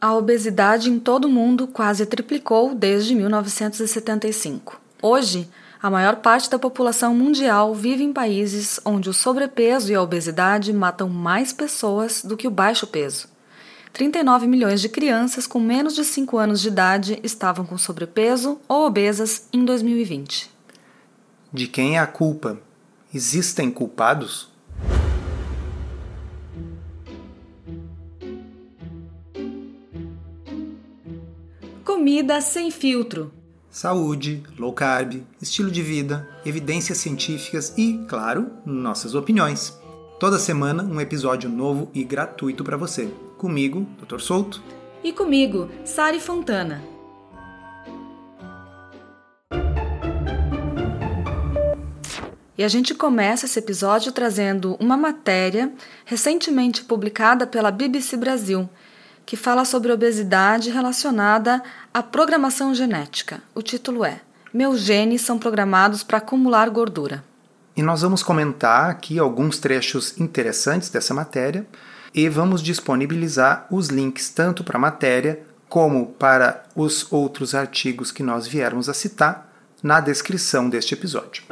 A obesidade em todo o mundo quase triplicou desde 1975. Hoje, a maior parte da população mundial vive em países onde o sobrepeso e a obesidade matam mais pessoas do que o baixo peso. 39 milhões de crianças com menos de 5 anos de idade estavam com sobrepeso ou obesas em 2020. De quem é a culpa? Existem culpados? Comida sem filtro. Saúde, low carb, estilo de vida, evidências científicas e, claro, nossas opiniões. Toda semana um episódio novo e gratuito para você. Comigo, Dr. Souto. E comigo, Sari Fontana. E a gente começa esse episódio trazendo uma matéria recentemente publicada pela BBC Brasil, que fala sobre obesidade relacionada à programação genética. O título é Meus genes são programados para acumular gordura. E nós vamos comentar aqui alguns trechos interessantes dessa matéria e vamos disponibilizar os links tanto para a matéria como para os outros artigos que nós viermos a citar na descrição deste episódio.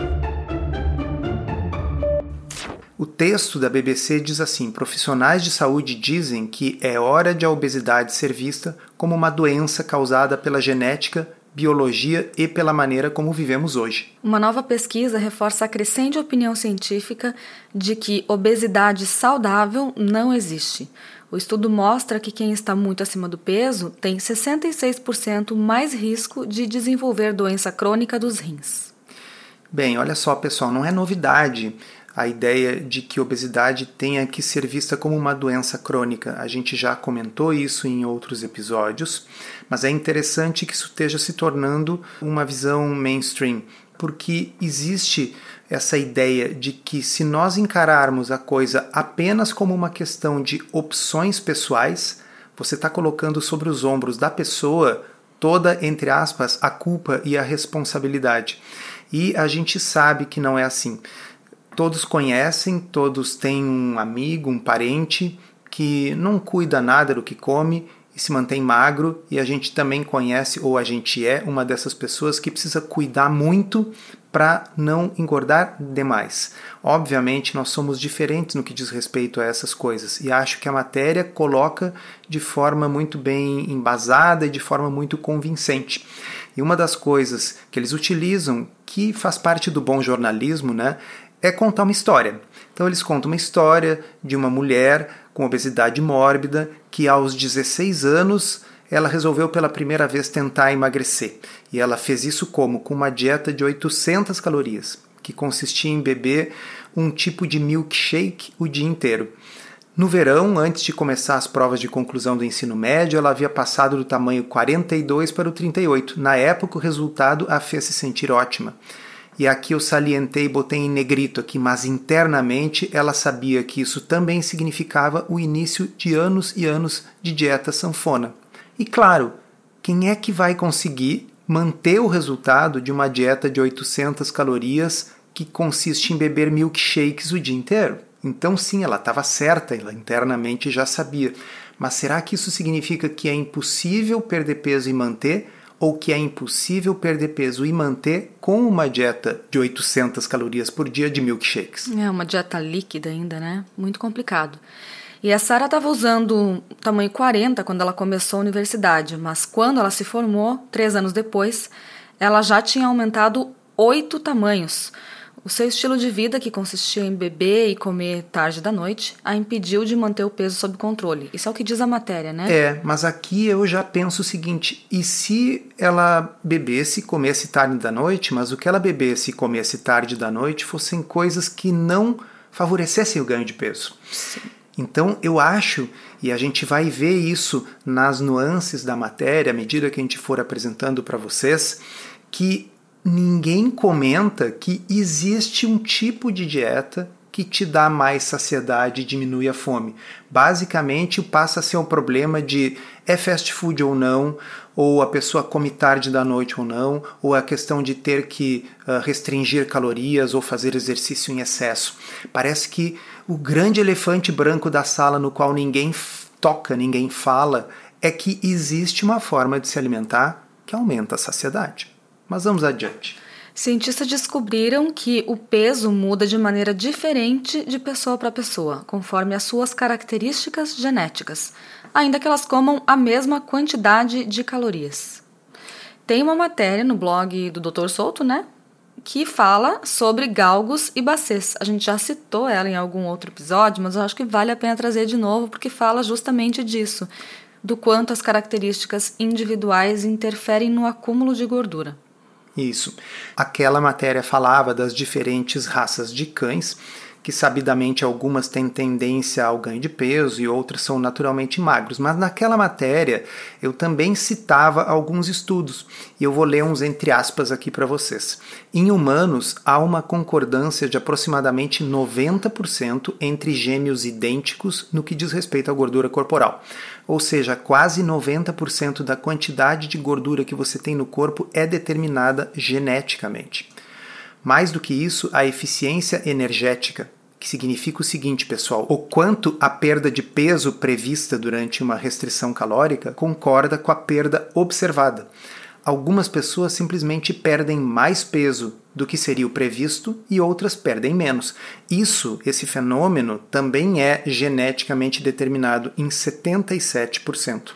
O texto da BBC diz assim: profissionais de saúde dizem que é hora de a obesidade ser vista como uma doença causada pela genética, biologia e pela maneira como vivemos hoje. Uma nova pesquisa reforça a crescente opinião científica de que obesidade saudável não existe. O estudo mostra que quem está muito acima do peso tem 66% mais risco de desenvolver doença crônica dos rins. Bem, olha só, pessoal, não é novidade a ideia de que obesidade tenha que ser vista como uma doença crônica. A gente já comentou isso em outros episódios, mas é interessante que isso esteja se tornando uma visão mainstream, porque existe essa ideia de que se nós encararmos a coisa apenas como uma questão de opções pessoais, você está colocando sobre os ombros da pessoa toda, entre aspas, a culpa e a responsabilidade. E a gente sabe que não é assim todos conhecem, todos têm um amigo, um parente que não cuida nada do que come e se mantém magro, e a gente também conhece, ou a gente é, uma dessas pessoas que precisa cuidar muito para não engordar demais. Obviamente, nós somos diferentes no que diz respeito a essas coisas, e acho que a matéria coloca de forma muito bem embasada e de forma muito convincente. E uma das coisas que eles utilizam, que faz parte do bom jornalismo, né, é contar uma história. Então eles contam uma história de uma mulher com obesidade mórbida que aos 16 anos ela resolveu pela primeira vez tentar emagrecer. E ela fez isso como? Com uma dieta de 800 calorias, que consistia em beber um tipo de milkshake o dia inteiro. No verão, antes de começar as provas de conclusão do ensino médio, ela havia passado do tamanho 42 para o 38. Na época, o resultado a fez se sentir ótima. E aqui eu salientei e botei em negrito aqui, mas internamente ela sabia que isso também significava o início de anos e anos de dieta sanfona. E claro, quem é que vai conseguir manter o resultado de uma dieta de 800 calorias que consiste em beber milkshakes o dia inteiro? Então, sim, ela estava certa, ela internamente já sabia. Mas será que isso significa que é impossível perder peso e manter? Ou que é impossível perder peso e manter com uma dieta de 800 calorias por dia de milkshakes. É uma dieta líquida ainda, né? Muito complicado. E a Sara estava usando tamanho 40 quando ela começou a universidade, mas quando ela se formou, três anos depois, ela já tinha aumentado oito tamanhos. O seu estilo de vida, que consistia em beber e comer tarde da noite, a impediu de manter o peso sob controle. Isso é o que diz a matéria, né? É, mas aqui eu já penso o seguinte: e se ela bebesse e comesse tarde da noite, mas o que ela bebesse e comesse tarde da noite fossem coisas que não favorecessem o ganho de peso? Sim. Então eu acho, e a gente vai ver isso nas nuances da matéria à medida que a gente for apresentando para vocês, que ninguém comenta que existe um tipo de dieta que te dá mais saciedade e diminui a fome. Basicamente, passa a ser um problema de é fast food ou não, ou a pessoa come tarde da noite ou não, ou a questão de ter que uh, restringir calorias ou fazer exercício em excesso. Parece que o grande elefante branco da sala no qual ninguém toca, ninguém fala, é que existe uma forma de se alimentar que aumenta a saciedade. Mas vamos adiante. Cientistas descobriram que o peso muda de maneira diferente de pessoa para pessoa, conforme as suas características genéticas, ainda que elas comam a mesma quantidade de calorias. Tem uma matéria no blog do Dr. Souto, né? Que fala sobre galgos e bacês. A gente já citou ela em algum outro episódio, mas eu acho que vale a pena trazer de novo porque fala justamente disso, do quanto as características individuais interferem no acúmulo de gordura. Isso. Aquela matéria falava das diferentes raças de cães, que sabidamente algumas têm tendência ao ganho de peso e outras são naturalmente magros. Mas naquela matéria eu também citava alguns estudos e eu vou ler uns entre aspas aqui para vocês. Em humanos, há uma concordância de aproximadamente 90% entre gêmeos idênticos no que diz respeito à gordura corporal ou seja, quase 90% da quantidade de gordura que você tem no corpo é determinada geneticamente. Mais do que isso, a eficiência energética, que significa o seguinte, pessoal: o quanto a perda de peso prevista durante uma restrição calórica concorda com a perda observada algumas pessoas simplesmente perdem mais peso do que seria o previsto e outras perdem menos. Isso, esse fenômeno, também é geneticamente determinado em 77%.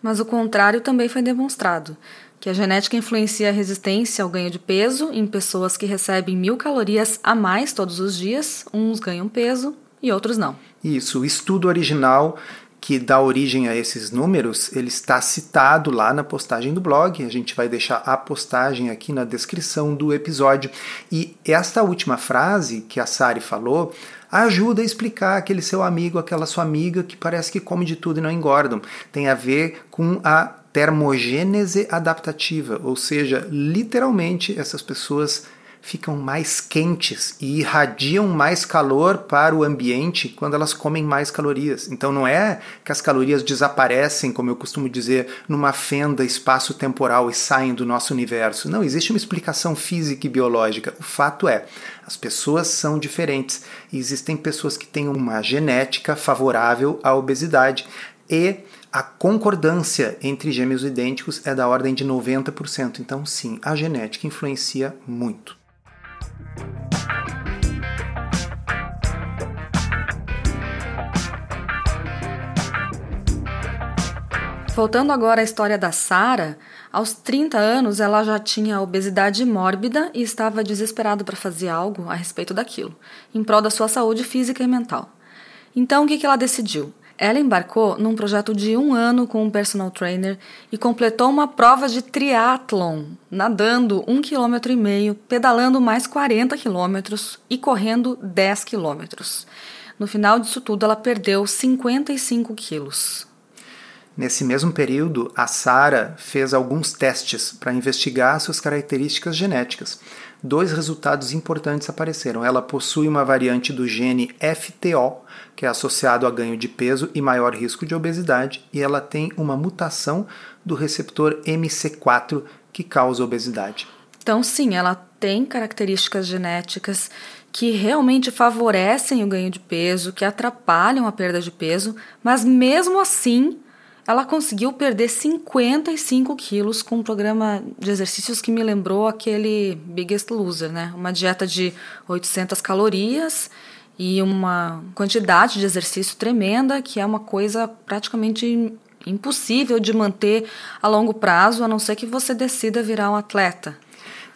Mas o contrário também foi demonstrado, que a genética influencia a resistência ao ganho de peso em pessoas que recebem mil calorias a mais todos os dias, uns ganham peso e outros não. Isso, o estudo original que dá origem a esses números, ele está citado lá na postagem do blog. A gente vai deixar a postagem aqui na descrição do episódio. E esta última frase que a Sari falou ajuda a explicar aquele seu amigo, aquela sua amiga que parece que come de tudo e não engordam. Tem a ver com a termogênese adaptativa, ou seja, literalmente essas pessoas ficam mais quentes e irradiam mais calor para o ambiente quando elas comem mais calorias. Então não é que as calorias desaparecem, como eu costumo dizer, numa fenda espaço-temporal e saem do nosso universo. Não, existe uma explicação física e biológica. O fato é, as pessoas são diferentes e existem pessoas que têm uma genética favorável à obesidade e a concordância entre gêmeos idênticos é da ordem de 90%. Então, sim, a genética influencia muito. Voltando agora à história da Sara, aos 30 anos ela já tinha obesidade mórbida e estava desesperada para fazer algo a respeito daquilo, em prol da sua saúde física e mental. Então o que ela decidiu? Ela embarcou num projeto de um ano com um personal trainer e completou uma prova de triatlon, nadando um quilômetro e meio, pedalando mais 40 quilômetros e correndo 10 quilômetros. No final disso tudo, ela perdeu 55 quilos. Nesse mesmo período, a Sara fez alguns testes para investigar suas características genéticas. Dois resultados importantes apareceram. Ela possui uma variante do gene FTO, que é associado a ganho de peso e maior risco de obesidade, e ela tem uma mutação do receptor MC4 que causa obesidade. Então, sim, ela tem características genéticas que realmente favorecem o ganho de peso, que atrapalham a perda de peso, mas mesmo assim ela conseguiu perder 55 quilos com um programa de exercícios que me lembrou aquele Biggest Loser, né? Uma dieta de 800 calorias e uma quantidade de exercício tremenda, que é uma coisa praticamente impossível de manter a longo prazo, a não ser que você decida virar um atleta.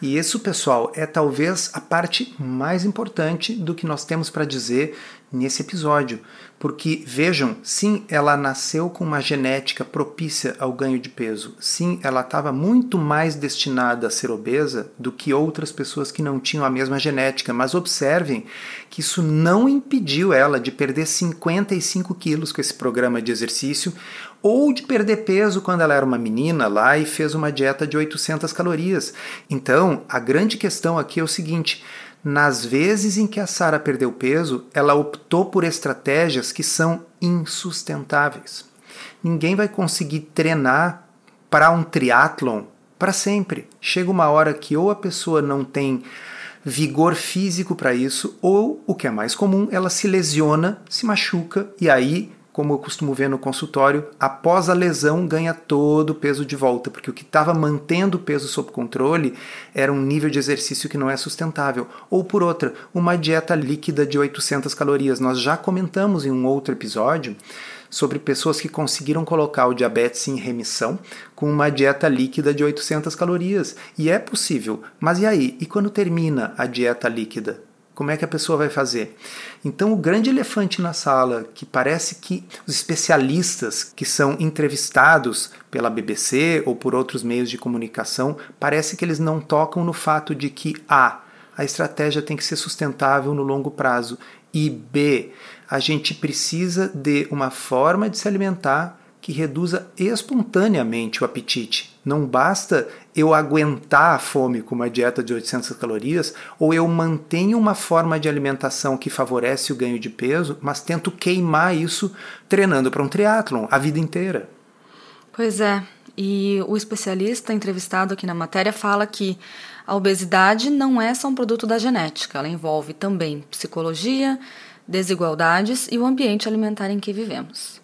E isso, pessoal, é talvez a parte mais importante do que nós temos para dizer nesse episódio. Porque, vejam, sim, ela nasceu com uma genética propícia ao ganho de peso. Sim, ela estava muito mais destinada a ser obesa do que outras pessoas que não tinham a mesma genética. Mas observem que isso não impediu ela de perder 55 quilos com esse programa de exercício ou de perder peso quando ela era uma menina lá e fez uma dieta de 800 calorias. Então, a grande questão aqui é o seguinte nas vezes em que a Sara perdeu peso, ela optou por estratégias que são insustentáveis. Ninguém vai conseguir treinar para um triatlon para sempre. Chega uma hora que ou a pessoa não tem vigor físico para isso, ou, o que é mais comum, ela se lesiona, se machuca e aí como eu costumo ver no consultório, após a lesão ganha todo o peso de volta, porque o que estava mantendo o peso sob controle era um nível de exercício que não é sustentável. Ou por outra, uma dieta líquida de 800 calorias. Nós já comentamos em um outro episódio sobre pessoas que conseguiram colocar o diabetes em remissão com uma dieta líquida de 800 calorias. E é possível. Mas e aí? E quando termina a dieta líquida? Como é que a pessoa vai fazer? Então, o grande elefante na sala, que parece que os especialistas que são entrevistados pela BBC ou por outros meios de comunicação, parece que eles não tocam no fato de que A. A estratégia tem que ser sustentável no longo prazo e B. A gente precisa de uma forma de se alimentar que reduza espontaneamente o apetite. Não basta eu aguentar a fome com uma dieta de 800 calorias, ou eu mantenho uma forma de alimentação que favorece o ganho de peso, mas tento queimar isso treinando para um triatlon a vida inteira. Pois é, e o especialista entrevistado aqui na matéria fala que a obesidade não é só um produto da genética, ela envolve também psicologia, desigualdades e o ambiente alimentar em que vivemos.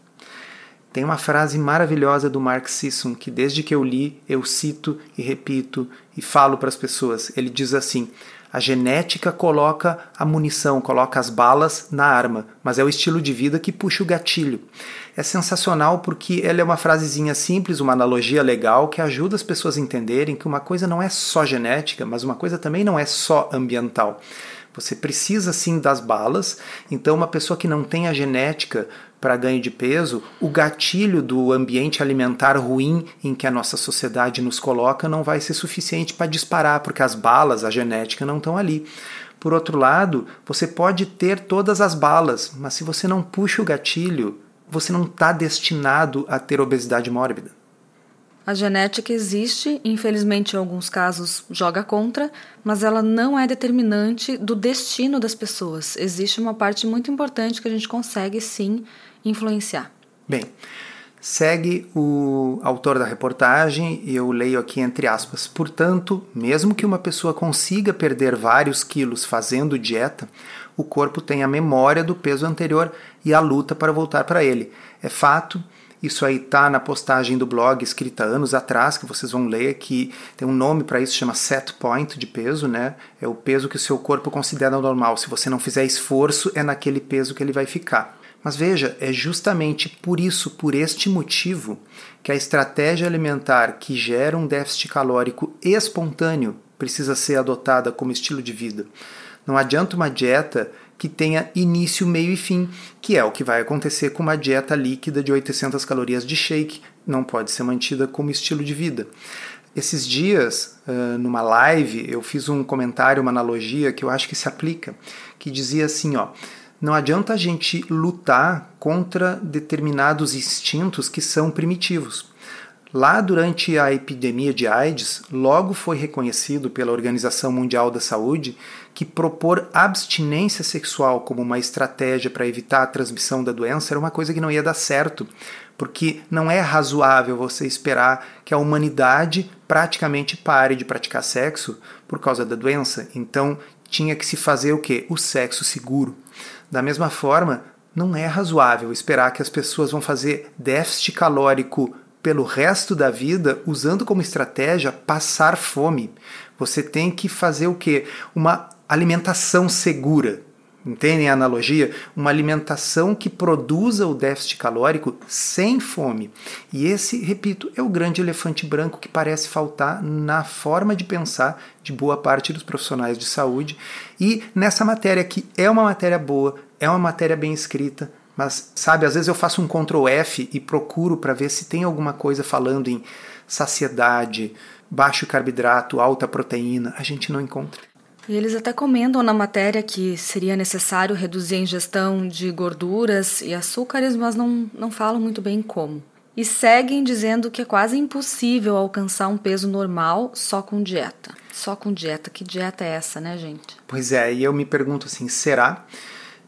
Tem uma frase maravilhosa do Mark Sisson que desde que eu li eu cito e repito e falo para as pessoas. Ele diz assim: a genética coloca a munição, coloca as balas na arma, mas é o estilo de vida que puxa o gatilho. É sensacional porque ela é uma frasezinha simples, uma analogia legal que ajuda as pessoas a entenderem que uma coisa não é só genética, mas uma coisa também não é só ambiental. Você precisa sim das balas, então uma pessoa que não tem a genética para ganho de peso, o gatilho do ambiente alimentar ruim em que a nossa sociedade nos coloca não vai ser suficiente para disparar, porque as balas, a genética, não estão ali. Por outro lado, você pode ter todas as balas, mas se você não puxa o gatilho, você não está destinado a ter obesidade mórbida. A genética existe, infelizmente em alguns casos joga contra, mas ela não é determinante do destino das pessoas. Existe uma parte muito importante que a gente consegue sim influenciar. Bem, segue o autor da reportagem e eu leio aqui entre aspas. Portanto, mesmo que uma pessoa consiga perder vários quilos fazendo dieta, o corpo tem a memória do peso anterior e a luta para voltar para ele. É fato. Isso aí tá na postagem do blog escrita anos atrás, que vocês vão ler, que tem um nome para isso, chama set point de peso, né? É o peso que o seu corpo considera normal. Se você não fizer esforço, é naquele peso que ele vai ficar. Mas veja, é justamente por isso, por este motivo, que a estratégia alimentar que gera um déficit calórico espontâneo precisa ser adotada como estilo de vida. Não adianta uma dieta que tenha início, meio e fim, que é o que vai acontecer com uma dieta líquida de 800 calorias de shake, não pode ser mantida como estilo de vida. Esses dias, numa live, eu fiz um comentário, uma analogia que eu acho que se aplica, que dizia assim, ó, não adianta a gente lutar contra determinados instintos que são primitivos. Lá durante a epidemia de AIDS, logo foi reconhecido pela Organização Mundial da Saúde que propor abstinência sexual como uma estratégia para evitar a transmissão da doença era uma coisa que não ia dar certo, porque não é razoável você esperar que a humanidade praticamente pare de praticar sexo por causa da doença. Então tinha que se fazer o que? O sexo seguro. Da mesma forma, não é razoável esperar que as pessoas vão fazer déficit calórico pelo resto da vida usando como estratégia passar fome. Você tem que fazer o quê? Uma alimentação segura. Entendem a analogia? Uma alimentação que produza o déficit calórico sem fome. E esse, repito, é o grande elefante branco que parece faltar na forma de pensar de boa parte dos profissionais de saúde. E nessa matéria que é uma matéria boa, é uma matéria bem escrita, mas sabe, às vezes eu faço um Ctrl F e procuro para ver se tem alguma coisa falando em saciedade, baixo carboidrato, alta proteína, a gente não encontra. E eles até comentam na matéria que seria necessário reduzir a ingestão de gorduras e açúcares, mas não, não falam muito bem como. E seguem dizendo que é quase impossível alcançar um peso normal só com dieta. Só com dieta. Que dieta é essa, né, gente? Pois é, e eu me pergunto assim, será?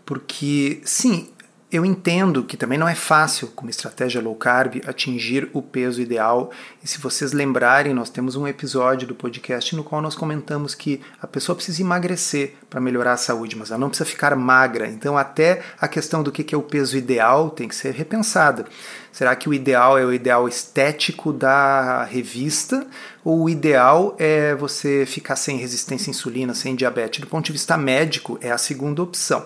Porque, sim, eu entendo que também não é fácil, como estratégia low carb, atingir o peso ideal. E se vocês lembrarem, nós temos um episódio do podcast no qual nós comentamos que a pessoa precisa emagrecer para melhorar a saúde, mas ela não precisa ficar magra. Então, até a questão do que é o peso ideal tem que ser repensada. Será que o ideal é o ideal estético da revista? Ou o ideal é você ficar sem resistência à insulina, sem diabetes? Do ponto de vista médico, é a segunda opção.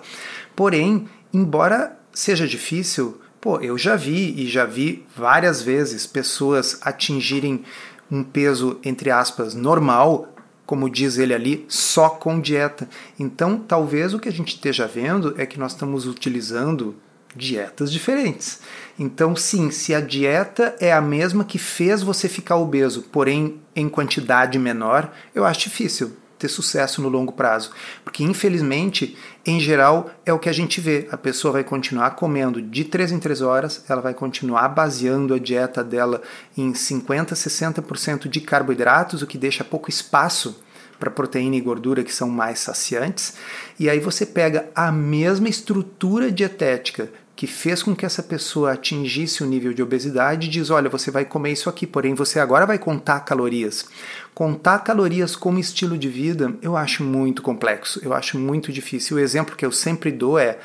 Porém, embora seja difícil, pô, eu já vi e já vi várias vezes pessoas atingirem um peso, entre aspas, normal, como diz ele ali, só com dieta. Então, talvez o que a gente esteja vendo é que nós estamos utilizando dietas diferentes. Então, sim, se a dieta é a mesma que fez você ficar obeso, porém em quantidade menor, eu acho difícil ter sucesso no longo prazo. Porque, infelizmente, em geral, é o que a gente vê. A pessoa vai continuar comendo de 3 em 3 horas, ela vai continuar baseando a dieta dela em 50, 60% de carboidratos, o que deixa pouco espaço para proteína e gordura que são mais saciantes. E aí você pega a mesma estrutura dietética que fez com que essa pessoa atingisse o nível de obesidade diz: olha, você vai comer isso aqui, porém você agora vai contar calorias. Contar calorias como estilo de vida eu acho muito complexo, eu acho muito difícil. O exemplo que eu sempre dou é: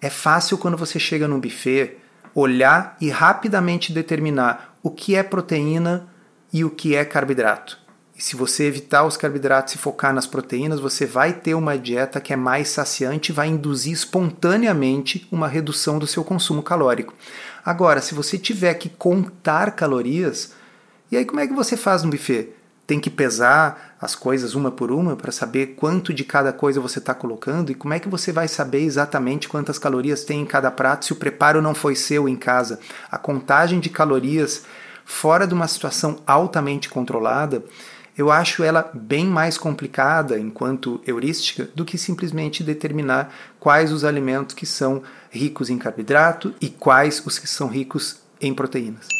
é fácil quando você chega num buffet olhar e rapidamente determinar o que é proteína e o que é carboidrato. E se você evitar os carboidratos e focar nas proteínas, você vai ter uma dieta que é mais saciante e vai induzir espontaneamente uma redução do seu consumo calórico. Agora, se você tiver que contar calorias, e aí como é que você faz no buffet? Tem que pesar as coisas uma por uma para saber quanto de cada coisa você está colocando e como é que você vai saber exatamente quantas calorias tem em cada prato se o preparo não foi seu em casa. A contagem de calorias fora de uma situação altamente controlada eu acho ela bem mais complicada enquanto heurística do que simplesmente determinar quais os alimentos que são ricos em carboidrato e quais os que são ricos em proteínas.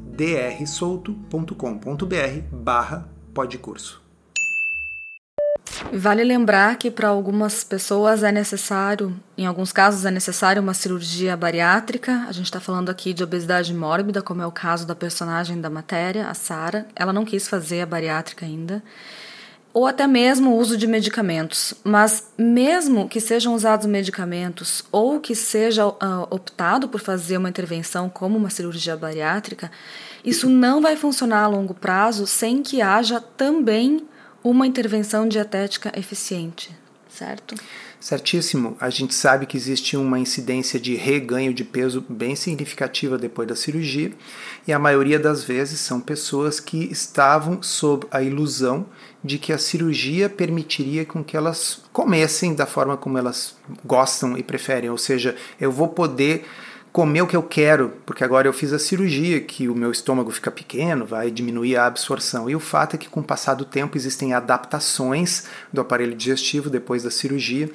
drsolto.com.br/podcurso. Vale lembrar que para algumas pessoas é necessário, em alguns casos é necessário uma cirurgia bariátrica. A gente está falando aqui de obesidade mórbida, como é o caso da personagem da matéria, a Sara. Ela não quis fazer a bariátrica ainda. Ou até mesmo o uso de medicamentos. Mas mesmo que sejam usados medicamentos ou que seja uh, optado por fazer uma intervenção como uma cirurgia bariátrica, isso não vai funcionar a longo prazo sem que haja também uma intervenção dietética eficiente, certo? Certíssimo. A gente sabe que existe uma incidência de reganho de peso bem significativa depois da cirurgia, e a maioria das vezes são pessoas que estavam sob a ilusão de que a cirurgia permitiria com que elas comessem da forma como elas gostam e preferem, ou seja, eu vou poder comer o que eu quero, porque agora eu fiz a cirurgia, que o meu estômago fica pequeno, vai diminuir a absorção. E o fato é que com o passar do tempo existem adaptações do aparelho digestivo depois da cirurgia.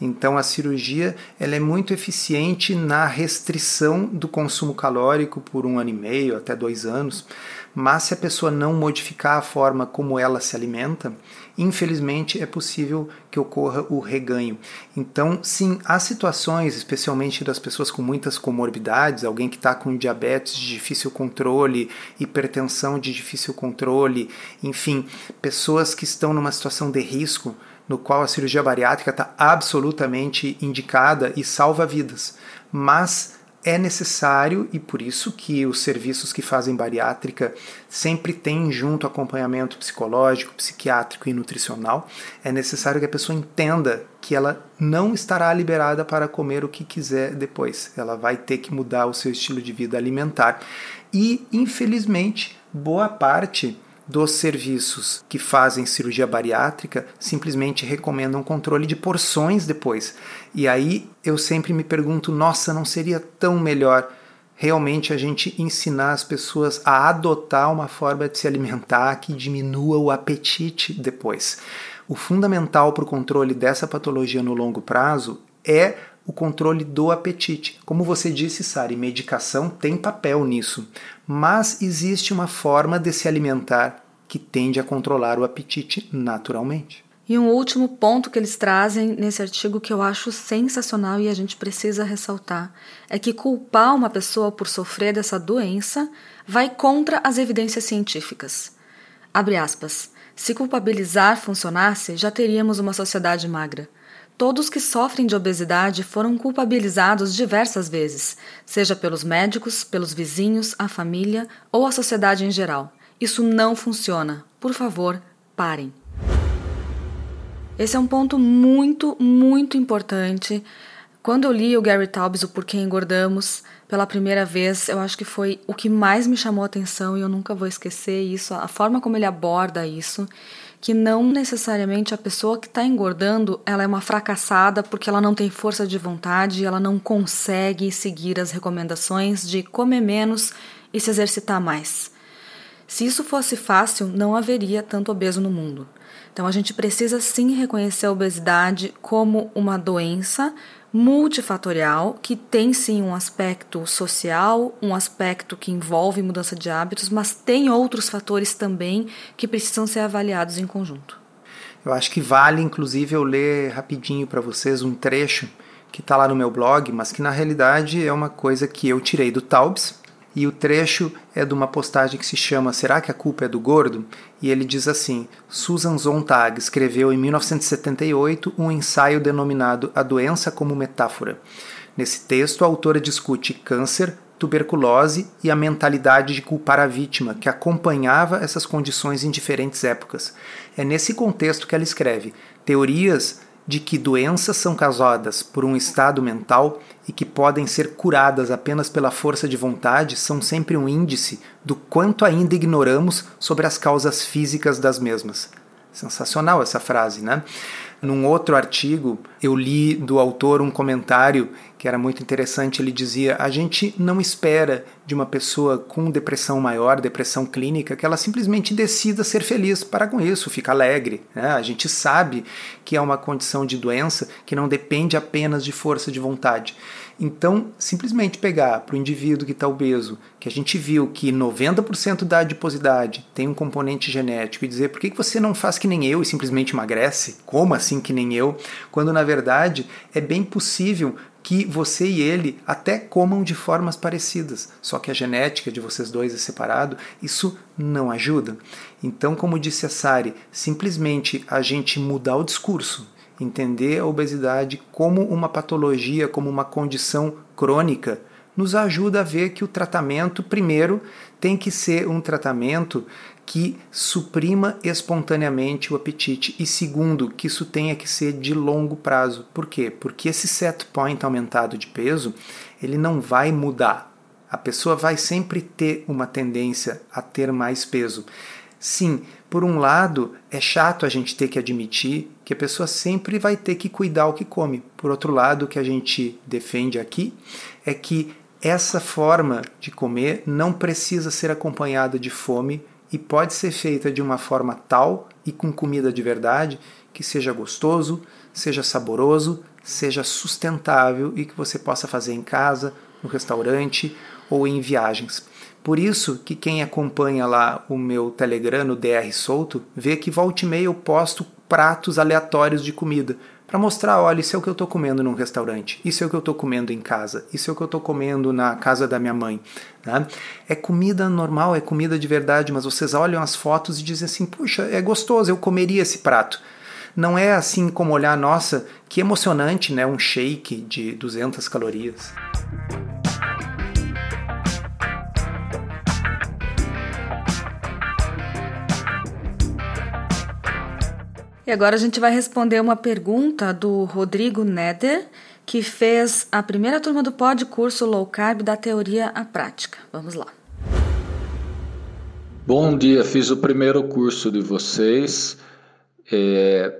Então a cirurgia ela é muito eficiente na restrição do consumo calórico por um ano e meio até dois anos. Mas se a pessoa não modificar a forma como ela se alimenta, infelizmente é possível que ocorra o reganho. Então, sim, há situações, especialmente das pessoas com muitas comorbidades, alguém que está com diabetes de difícil controle, hipertensão de difícil controle, enfim, pessoas que estão numa situação de risco no qual a cirurgia bariátrica está absolutamente indicada e salva vidas. Mas é necessário e por isso que os serviços que fazem bariátrica sempre têm junto acompanhamento psicológico, psiquiátrico e nutricional. É necessário que a pessoa entenda que ela não estará liberada para comer o que quiser depois. Ela vai ter que mudar o seu estilo de vida alimentar. E, infelizmente, boa parte dos serviços que fazem cirurgia bariátrica simplesmente recomendam controle de porções depois. E aí eu sempre me pergunto: nossa, não seria tão melhor realmente a gente ensinar as pessoas a adotar uma forma de se alimentar que diminua o apetite depois? O fundamental para o controle dessa patologia no longo prazo é o controle do apetite. Como você disse, Sari, medicação tem papel nisso, mas existe uma forma de se alimentar que tende a controlar o apetite naturalmente. E um último ponto que eles trazem nesse artigo que eu acho sensacional e a gente precisa ressaltar é que culpar uma pessoa por sofrer dessa doença vai contra as evidências científicas. Abre aspas. Se culpabilizar funcionasse, já teríamos uma sociedade magra. Todos que sofrem de obesidade foram culpabilizados diversas vezes, seja pelos médicos, pelos vizinhos, a família ou a sociedade em geral. Isso não funciona. Por favor, parem. Esse é um ponto muito, muito importante. Quando eu li o Gary Taubes, O Porquê Engordamos, pela primeira vez, eu acho que foi o que mais me chamou a atenção e eu nunca vou esquecer isso, a forma como ele aborda isso que não necessariamente a pessoa que está engordando ela é uma fracassada porque ela não tem força de vontade, ela não consegue seguir as recomendações de comer menos e se exercitar mais. Se isso fosse fácil, não haveria tanto obeso no mundo. Então a gente precisa sim reconhecer a obesidade como uma doença multifatorial que tem sim um aspecto social, um aspecto que envolve mudança de hábitos, mas tem outros fatores também que precisam ser avaliados em conjunto. Eu acho que vale, inclusive, eu ler rapidinho para vocês um trecho que está lá no meu blog, mas que na realidade é uma coisa que eu tirei do Taubes, e o trecho é de uma postagem que se chama Será que a culpa é do gordo? E ele diz assim: Susan Sontag escreveu em 1978 um ensaio denominado A Doença como Metáfora. Nesse texto, a autora discute câncer, tuberculose e a mentalidade de culpar a vítima, que acompanhava essas condições em diferentes épocas. É nesse contexto que ela escreve: teorias de que doenças são causadas por um estado mental e que podem ser curadas apenas pela força de vontade são sempre um índice do quanto ainda ignoramos sobre as causas físicas das mesmas. Sensacional essa frase, né? Num outro artigo, eu li do autor um comentário que era muito interessante. Ele dizia: a gente não espera de uma pessoa com depressão maior, depressão clínica, que ela simplesmente decida ser feliz. Para com isso, fica alegre. Né? A gente sabe que é uma condição de doença que não depende apenas de força de vontade. Então, simplesmente pegar para o indivíduo que está obeso, que a gente viu que 90% da adiposidade tem um componente genético, e dizer por que você não faz que nem eu e simplesmente emagrece? Como assim que nem eu? Quando na verdade é bem possível que você e ele até comam de formas parecidas, só que a genética de vocês dois é separado, isso não ajuda. Então, como disse a Sari, simplesmente a gente mudar o discurso, entender a obesidade como uma patologia, como uma condição crônica, nos ajuda a ver que o tratamento, primeiro, tem que ser um tratamento que suprima espontaneamente o apetite e segundo, que isso tenha que ser de longo prazo. Por quê? Porque esse set point aumentado de peso, ele não vai mudar. A pessoa vai sempre ter uma tendência a ter mais peso. Sim, por um lado, é chato a gente ter que admitir que a pessoa sempre vai ter que cuidar o que come. Por outro lado, o que a gente defende aqui é que essa forma de comer não precisa ser acompanhada de fome e pode ser feita de uma forma tal e com comida de verdade que seja gostoso, seja saboroso, seja sustentável e que você possa fazer em casa, no restaurante ou em viagens. Por isso que quem acompanha lá o meu Telegram no DR Solto vê que volta e meia eu posto pratos aleatórios de comida para mostrar, olha, isso é o que eu estou comendo num restaurante, isso é o que eu estou comendo em casa, isso é o que eu estou comendo na casa da minha mãe. Né? É comida normal, é comida de verdade, mas vocês olham as fotos e dizem assim, puxa, é gostoso, eu comeria esse prato. Não é assim como olhar, nossa, que emocionante, né? Um shake de 200 calorias. E agora a gente vai responder uma pergunta do Rodrigo Neder, que fez a primeira turma do pod curso Low Carb da teoria à prática. Vamos lá. Bom dia, fiz o primeiro curso de vocês, é,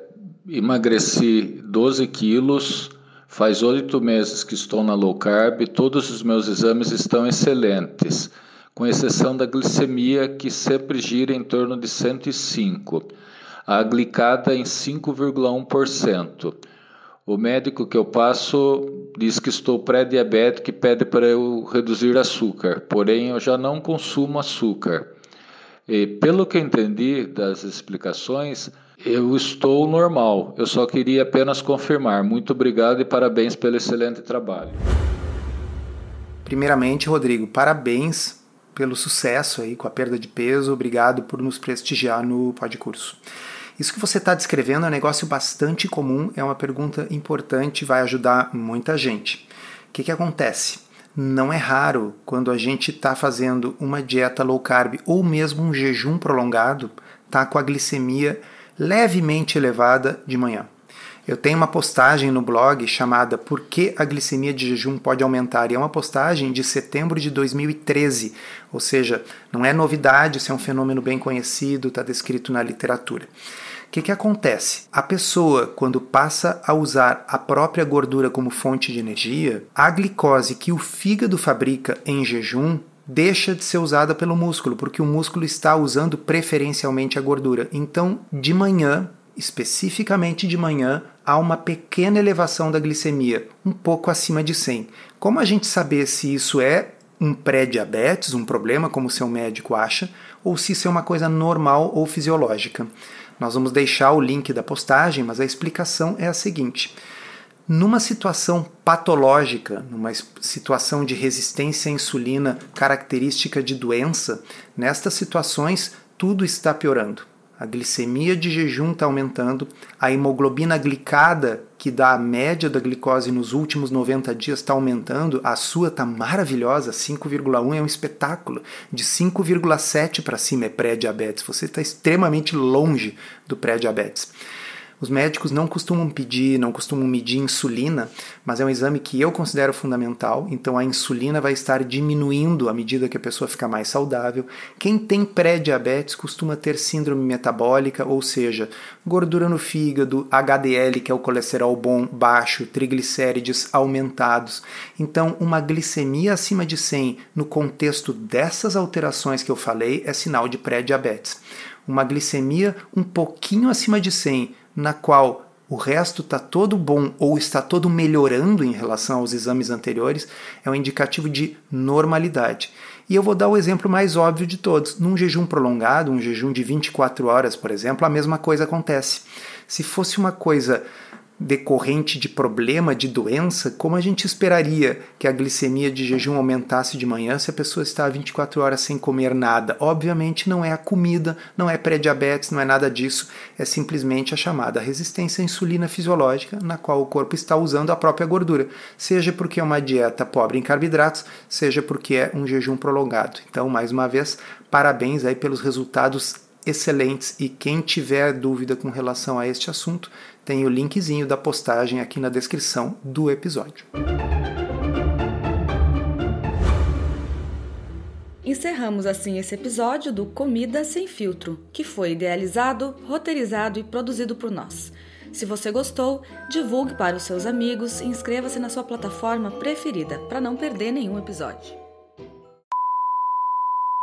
emagreci 12 quilos, faz oito meses que estou na low carb, todos os meus exames estão excelentes, com exceção da glicemia que sempre gira em torno de 105, a glicada em 5,1%. O médico que eu passo diz que estou pré-diabético e pede para eu reduzir açúcar, porém eu já não consumo açúcar. E pelo que entendi das explicações, eu estou normal. Eu só queria apenas confirmar. Muito obrigado e parabéns pelo excelente trabalho. Primeiramente, Rodrigo, parabéns pelo sucesso aí com a perda de peso. Obrigado por nos prestigiar no Podcurso. Isso que você está descrevendo é um negócio bastante comum, é uma pergunta importante, vai ajudar muita gente. O que, que acontece? Não é raro quando a gente está fazendo uma dieta low carb ou mesmo um jejum prolongado, tá com a glicemia levemente elevada de manhã. Eu tenho uma postagem no blog chamada Por que a glicemia de jejum pode aumentar? E é uma postagem de setembro de 2013, ou seja, não é novidade, isso é um fenômeno bem conhecido, está descrito na literatura. O que, que acontece? A pessoa, quando passa a usar a própria gordura como fonte de energia, a glicose que o fígado fabrica em jejum deixa de ser usada pelo músculo, porque o músculo está usando preferencialmente a gordura. Então, de manhã, especificamente de manhã, há uma pequena elevação da glicemia, um pouco acima de 100. Como a gente saber se isso é um pré-diabetes, um problema, como seu médico acha, ou se isso é uma coisa normal ou fisiológica? Nós vamos deixar o link da postagem, mas a explicação é a seguinte. Numa situação patológica, numa situação de resistência à insulina característica de doença, nestas situações tudo está piorando a glicemia de jejum está aumentando, a hemoglobina glicada, que dá a média da glicose nos últimos 90 dias, está aumentando, a sua está maravilhosa, 5,1 é um espetáculo, de 5,7 para cima é pré-diabetes, você está extremamente longe do pré-diabetes. Os médicos não costumam pedir, não costumam medir insulina, mas é um exame que eu considero fundamental. Então a insulina vai estar diminuindo à medida que a pessoa fica mais saudável. Quem tem pré-diabetes costuma ter síndrome metabólica, ou seja, gordura no fígado, HDL, que é o colesterol bom, baixo, triglicérides aumentados. Então, uma glicemia acima de 100 no contexto dessas alterações que eu falei é sinal de pré-diabetes. Uma glicemia um pouquinho acima de 100 na qual o resto está todo bom ou está todo melhorando em relação aos exames anteriores, é um indicativo de normalidade. E eu vou dar o exemplo mais óbvio de todos. Num jejum prolongado, um jejum de 24 horas, por exemplo, a mesma coisa acontece. Se fosse uma coisa decorrente de problema, de doença, como a gente esperaria que a glicemia de jejum aumentasse de manhã se a pessoa está 24 horas sem comer nada? Obviamente não é a comida, não é pré-diabetes, não é nada disso, é simplesmente a chamada resistência à insulina fisiológica, na qual o corpo está usando a própria gordura, seja porque é uma dieta pobre em carboidratos, seja porque é um jejum prolongado. Então, mais uma vez, parabéns aí pelos resultados excelentes e quem tiver dúvida com relação a este assunto, tem o linkzinho da postagem aqui na descrição do episódio. Encerramos assim esse episódio do Comida Sem Filtro, que foi idealizado, roteirizado e produzido por nós. Se você gostou, divulgue para os seus amigos e inscreva-se na sua plataforma preferida para não perder nenhum episódio.